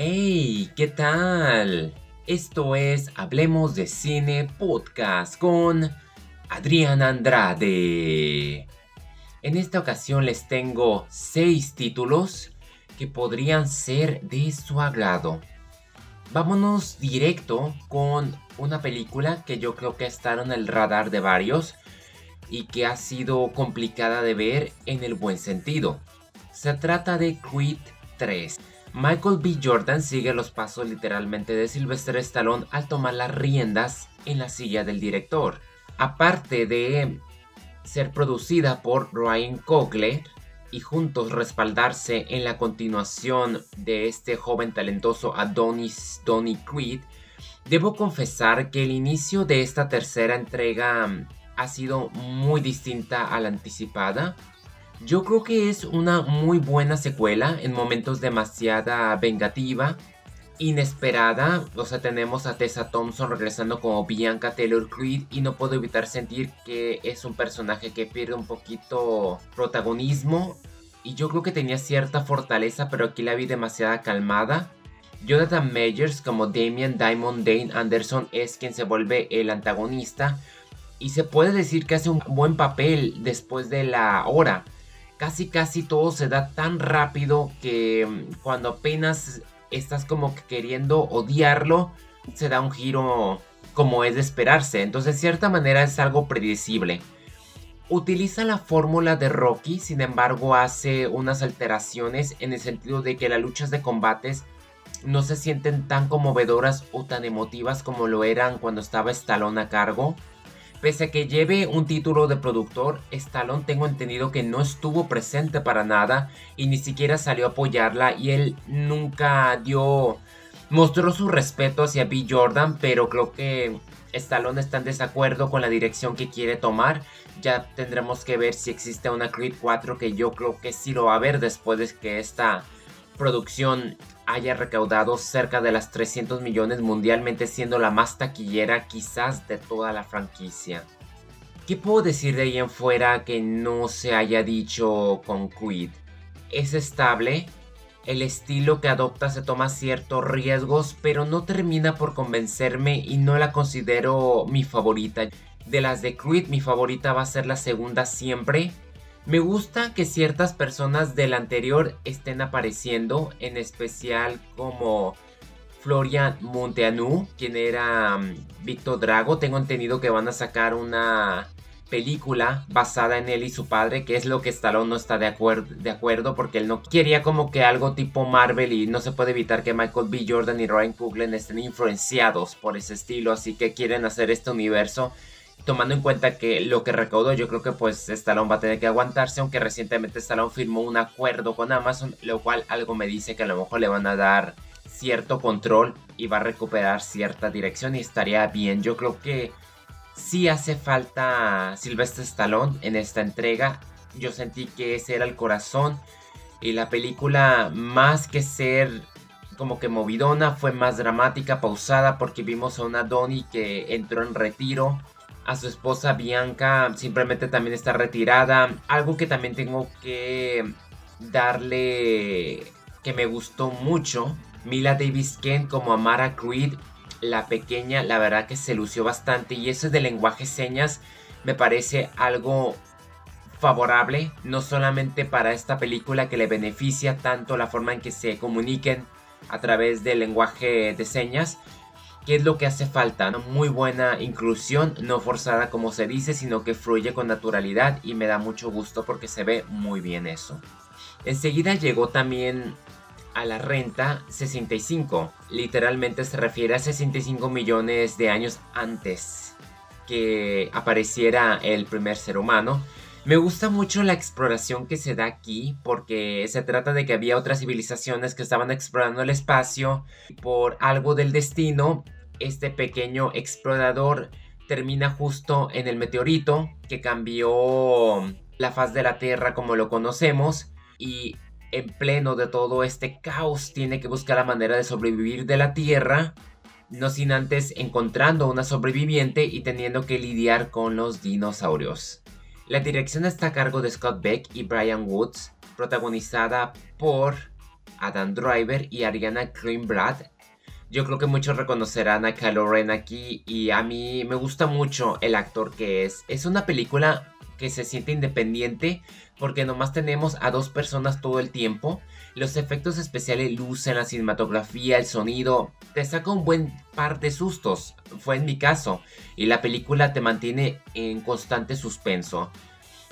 Hey, ¿qué tal? Esto es Hablemos de Cine Podcast con Adrián Andrade. En esta ocasión les tengo 6 títulos que podrían ser de su agrado. Vámonos directo con una película que yo creo que está en el radar de varios y que ha sido complicada de ver en el buen sentido. Se trata de Creed 3. Michael B. Jordan sigue los pasos literalmente de Sylvester Stallone al tomar las riendas en la silla del director. Aparte de ser producida por Ryan Coogler y juntos respaldarse en la continuación de este joven talentoso Adonis Donny Creed, debo confesar que el inicio de esta tercera entrega ha sido muy distinta a la anticipada. Yo creo que es una muy buena secuela en momentos demasiada vengativa, inesperada. O sea, tenemos a Tessa Thompson regresando como Bianca Taylor Creed y no puedo evitar sentir que es un personaje que pierde un poquito protagonismo. Y yo creo que tenía cierta fortaleza, pero aquí la vi demasiada calmada. Jonathan Majors como Damien Diamond Dane Anderson es quien se vuelve el antagonista y se puede decir que hace un buen papel después de la hora. Casi casi todo se da tan rápido que mm, cuando apenas estás como queriendo odiarlo, se da un giro como es de esperarse. Entonces, de cierta manera es algo predecible. Utiliza la fórmula de Rocky, sin embargo, hace unas alteraciones en el sentido de que las luchas de combates no se sienten tan conmovedoras o tan emotivas como lo eran cuando estaba Stallone a cargo. Pese a que lleve un título de productor, Stallone tengo entendido que no estuvo presente para nada y ni siquiera salió a apoyarla y él nunca dio... mostró su respeto hacia B. Jordan, pero creo que Stallone está en desacuerdo con la dirección que quiere tomar. Ya tendremos que ver si existe una Creed 4 que yo creo que sí lo va a ver después de que esta producción haya recaudado cerca de las 300 millones mundialmente siendo la más taquillera quizás de toda la franquicia. ¿Qué puedo decir de ahí en fuera que no se haya dicho con Creed? Es estable, el estilo que adopta se toma ciertos riesgos, pero no termina por convencerme y no la considero mi favorita. De las de Creed, mi favorita va a ser la segunda siempre, me gusta que ciertas personas del anterior estén apareciendo, en especial como Florian Monteanu, quien era um, Drago. Tengo entendido que van a sacar una película basada en él y su padre, que es lo que Stallone no está de, acuerdo, de acuerdo porque él no quería como que algo tipo Marvel y no se puede evitar que Michael B. Jordan y Ryan Coogler estén influenciados por ese estilo, así que quieren hacer este universo tomando en cuenta que lo que recaudó, yo creo que pues Stallone va a tener que aguantarse, aunque recientemente Stallone firmó un acuerdo con Amazon, lo cual algo me dice que a lo mejor le van a dar cierto control y va a recuperar cierta dirección y estaría bien. Yo creo que sí hace falta Sylvester Stallone en esta entrega. Yo sentí que ese era el corazón y la película más que ser como que movidona fue más dramática, pausada porque vimos a una Donnie que entró en retiro a su esposa Bianca simplemente también está retirada. Algo que también tengo que darle que me gustó mucho. Mila Davis Kent como Amara Creed, la pequeña, la verdad que se lució bastante. Y eso de lenguaje señas me parece algo favorable, no solamente para esta película que le beneficia tanto la forma en que se comuniquen a través del lenguaje de señas, ¿Qué es lo que hace falta? Una muy buena inclusión, no forzada como se dice, sino que fluye con naturalidad y me da mucho gusto porque se ve muy bien eso. Enseguida llegó también a la renta 65, literalmente se refiere a 65 millones de años antes que apareciera el primer ser humano. Me gusta mucho la exploración que se da aquí porque se trata de que había otras civilizaciones que estaban explorando el espacio por algo del destino este pequeño explorador termina justo en el meteorito que cambió la faz de la Tierra como lo conocemos y en pleno de todo este caos tiene que buscar la manera de sobrevivir de la Tierra, no sin antes encontrando una sobreviviente y teniendo que lidiar con los dinosaurios. La dirección está a cargo de Scott Beck y Brian Woods, protagonizada por Adam Driver y Ariana Greenblatt. Yo creo que muchos reconocerán a Kylo Ren aquí y a mí me gusta mucho el actor que es. Es una película que se siente independiente porque nomás tenemos a dos personas todo el tiempo. Los efectos especiales lucen, la cinematografía, el sonido, te saca un buen par de sustos, fue en mi caso, y la película te mantiene en constante suspenso.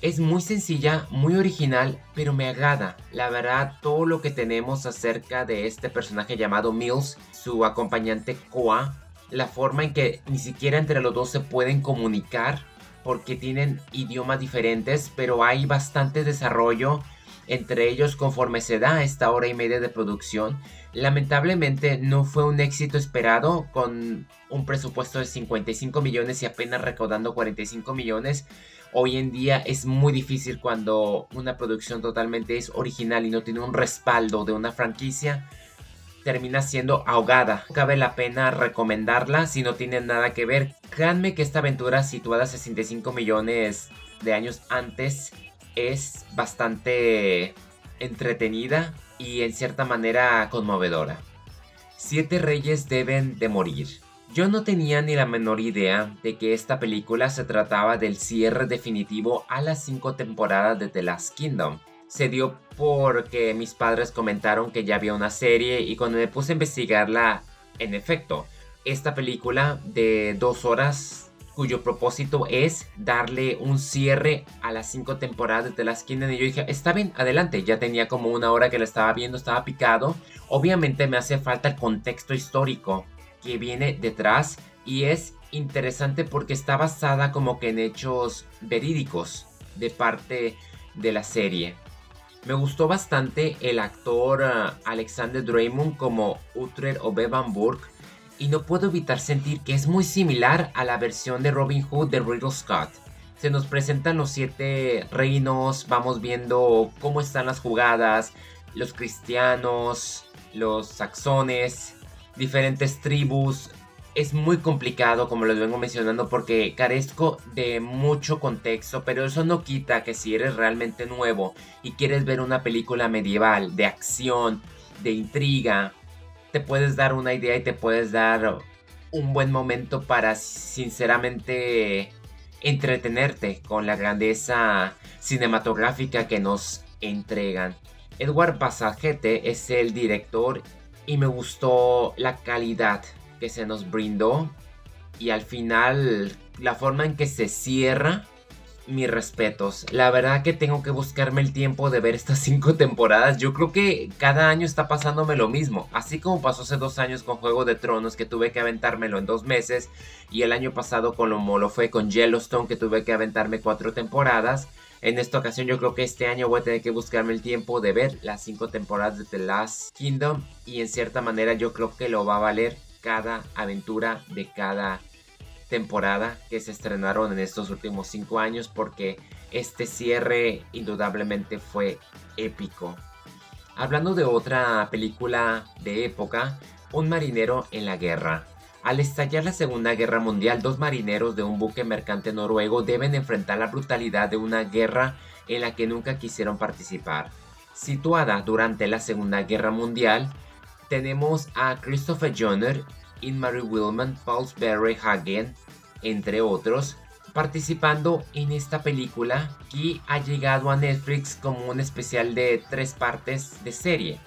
Es muy sencilla, muy original, pero me agrada. La verdad, todo lo que tenemos acerca de este personaje llamado Mills, su acompañante Koa, la forma en que ni siquiera entre los dos se pueden comunicar, porque tienen idiomas diferentes, pero hay bastante desarrollo entre ellos conforme se da esta hora y media de producción. Lamentablemente no fue un éxito esperado con un presupuesto de 55 millones y apenas recaudando 45 millones. Hoy en día es muy difícil cuando una producción totalmente es original y no tiene un respaldo de una franquicia termina siendo ahogada. Cabe la pena recomendarla si no tiene nada que ver. Créanme que esta aventura situada 65 millones de años antes es bastante entretenida y en cierta manera conmovedora. Siete reyes deben de morir. Yo no tenía ni la menor idea de que esta película se trataba del cierre definitivo a las cinco temporadas de The Last Kingdom. Se dio porque mis padres comentaron que ya había una serie y cuando me puse a investigarla, en efecto, esta película de dos horas cuyo propósito es darle un cierre a las cinco temporadas de las Kingdom y yo dije, está bien, adelante, ya tenía como una hora que la estaba viendo, estaba picado, obviamente me hace falta el contexto histórico que viene detrás y es interesante porque está basada como que en hechos verídicos de parte de la serie. Me gustó bastante el actor uh, Alexander Draymond como Uther o Bevan y no puedo evitar sentir que es muy similar a la versión de Robin Hood de Riddle Scott. Se nos presentan los siete reinos, vamos viendo cómo están las jugadas, los cristianos, los saxones, diferentes tribus, es muy complicado, como les vengo mencionando, porque carezco de mucho contexto, pero eso no quita que si eres realmente nuevo y quieres ver una película medieval, de acción, de intriga, te puedes dar una idea y te puedes dar un buen momento para sinceramente entretenerte con la grandeza cinematográfica que nos entregan. Edward Pasagete es el director y me gustó la calidad que se nos brindó y al final la forma en que se cierra mis respetos. La verdad que tengo que buscarme el tiempo de ver estas cinco temporadas. Yo creo que cada año está pasándome lo mismo. Así como pasó hace dos años con Juego de Tronos que tuve que aventármelo en dos meses. Y el año pasado con lo, lo fue con Yellowstone que tuve que aventarme cuatro temporadas. En esta ocasión yo creo que este año voy a tener que buscarme el tiempo de ver las cinco temporadas de The Last Kingdom. Y en cierta manera yo creo que lo va a valer cada aventura de cada temporada que se estrenaron en estos últimos cinco años porque este cierre indudablemente fue épico. Hablando de otra película de época, Un marinero en la guerra. Al estallar la Segunda Guerra Mundial, dos marineros de un buque mercante noruego deben enfrentar la brutalidad de una guerra en la que nunca quisieron participar. Situada durante la Segunda Guerra Mundial, tenemos a Christopher Jonner, Inmarie Willman, Paul Berry Hagen, entre otros, participando en esta película que ha llegado a Netflix como un especial de tres partes de serie.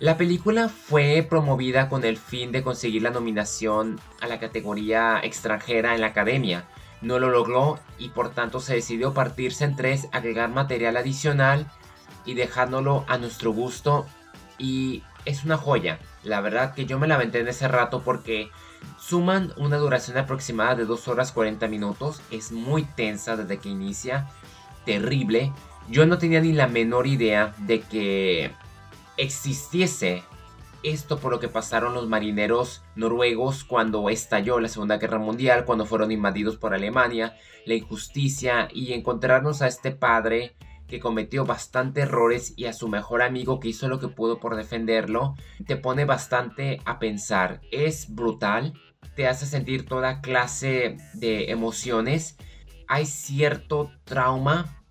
La película fue promovida con el fin de conseguir la nominación a la categoría extranjera en la academia. No lo logró y por tanto se decidió partirse en tres, agregar material adicional y dejándolo a nuestro gusto y es una joya. La verdad que yo me la en ese rato porque suman una duración aproximada de 2 horas 40 minutos. Es muy tensa desde que inicia. Terrible. Yo no tenía ni la menor idea de que existiese esto por lo que pasaron los marineros noruegos cuando estalló la Segunda Guerra Mundial, cuando fueron invadidos por Alemania, la injusticia y encontrarnos a este padre que cometió bastante errores y a su mejor amigo que hizo lo que pudo por defenderlo, te pone bastante a pensar. Es brutal, te hace sentir toda clase de emociones. Hay cierto trauma,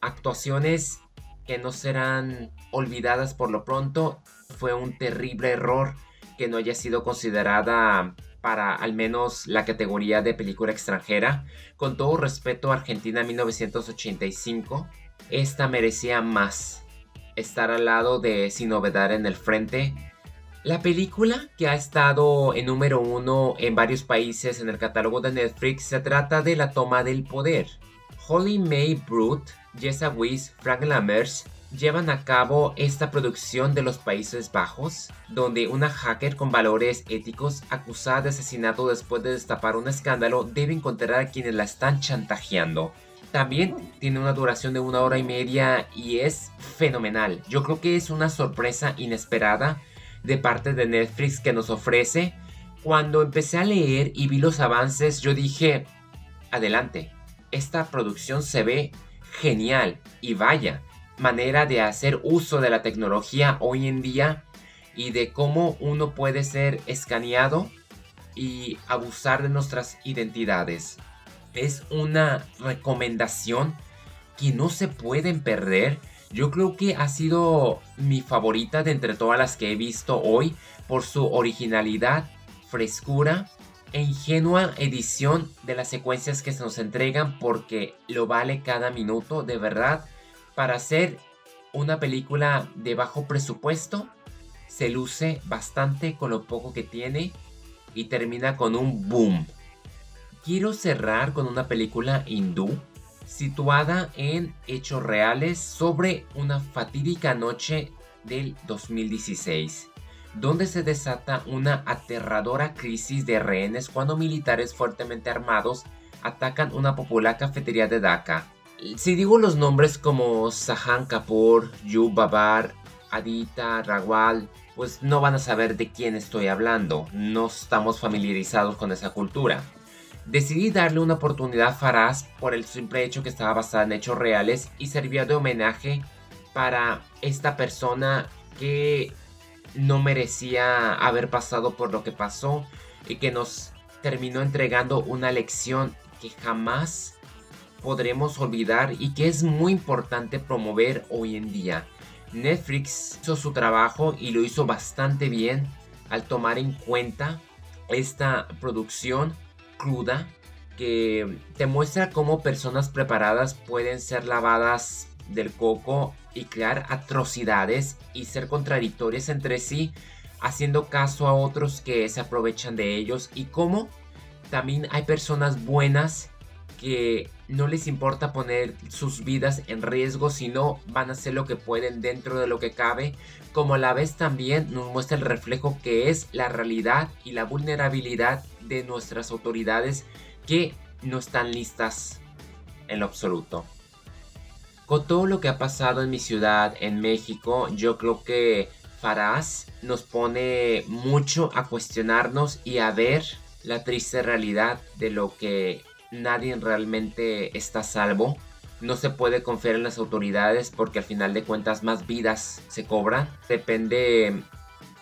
actuaciones que no serán olvidadas por lo pronto. Fue un terrible error que no haya sido considerada para al menos la categoría de película extranjera. Con todo respeto a Argentina 1985, esta merecía más. Estar al lado de Sin Novedad en el Frente. La película, que ha estado en número uno en varios países en el catálogo de Netflix, se trata de la toma del poder. Holly May Brute, Jessa Frank Lammers llevan a cabo esta producción de los Países Bajos, donde una hacker con valores éticos acusada de asesinato después de destapar un escándalo debe encontrar a quienes la están chantajeando. También tiene una duración de una hora y media y es fenomenal. Yo creo que es una sorpresa inesperada de parte de Netflix que nos ofrece. Cuando empecé a leer y vi los avances, yo dije, adelante, esta producción se ve genial y vaya, manera de hacer uso de la tecnología hoy en día y de cómo uno puede ser escaneado y abusar de nuestras identidades. Es una recomendación que no se pueden perder. Yo creo que ha sido mi favorita de entre todas las que he visto hoy por su originalidad, frescura e ingenua edición de las secuencias que se nos entregan porque lo vale cada minuto de verdad para hacer una película de bajo presupuesto, se luce bastante con lo poco que tiene y termina con un boom. Quiero cerrar con una película hindú situada en hechos reales sobre una fatídica noche del 2016, donde se desata una aterradora crisis de rehenes cuando militares fuertemente armados atacan una popular cafetería de Dhaka si digo los nombres como Sahan Kapoor, Yu Babar, Adita, Rawal, pues no van a saber de quién estoy hablando, no estamos familiarizados con esa cultura. Decidí darle una oportunidad a Faraz por el simple hecho que estaba basada en hechos reales y servía de homenaje para esta persona que no merecía haber pasado por lo que pasó y que nos terminó entregando una lección que jamás podremos olvidar y que es muy importante promover hoy en día. Netflix hizo su trabajo y lo hizo bastante bien al tomar en cuenta esta producción cruda que te muestra cómo personas preparadas pueden ser lavadas del coco y crear atrocidades y ser contradictorias entre sí, haciendo caso a otros que se aprovechan de ellos y cómo también hay personas buenas que no les importa poner sus vidas en riesgo, sino van a hacer lo que pueden dentro de lo que cabe, como a la vez también nos muestra el reflejo que es la realidad y la vulnerabilidad de nuestras autoridades que no están listas en lo absoluto. Con todo lo que ha pasado en mi ciudad, en México, yo creo que Faraz nos pone mucho a cuestionarnos y a ver la triste realidad de lo que nadie realmente está salvo. No se puede confiar en las autoridades porque al final de cuentas más vidas se cobran. Depende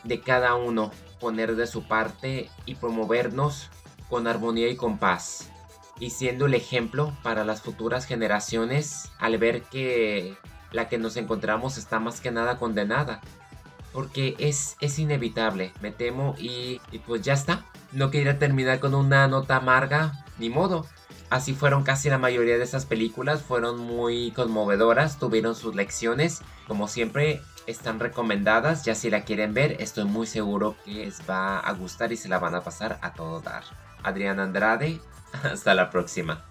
de cada uno poner de su parte y promovernos con armonía y con paz. Y siendo el ejemplo para las futuras generaciones al ver que la que nos encontramos está más que nada condenada. Porque es, es inevitable, me temo, y, y pues ya está. No quería terminar con una nota amarga, ni modo. Así fueron casi la mayoría de esas películas, fueron muy conmovedoras, tuvieron sus lecciones, como siempre están recomendadas, ya si la quieren ver, estoy muy seguro que les va a gustar y se la van a pasar a todo dar. Adrián Andrade, hasta la próxima.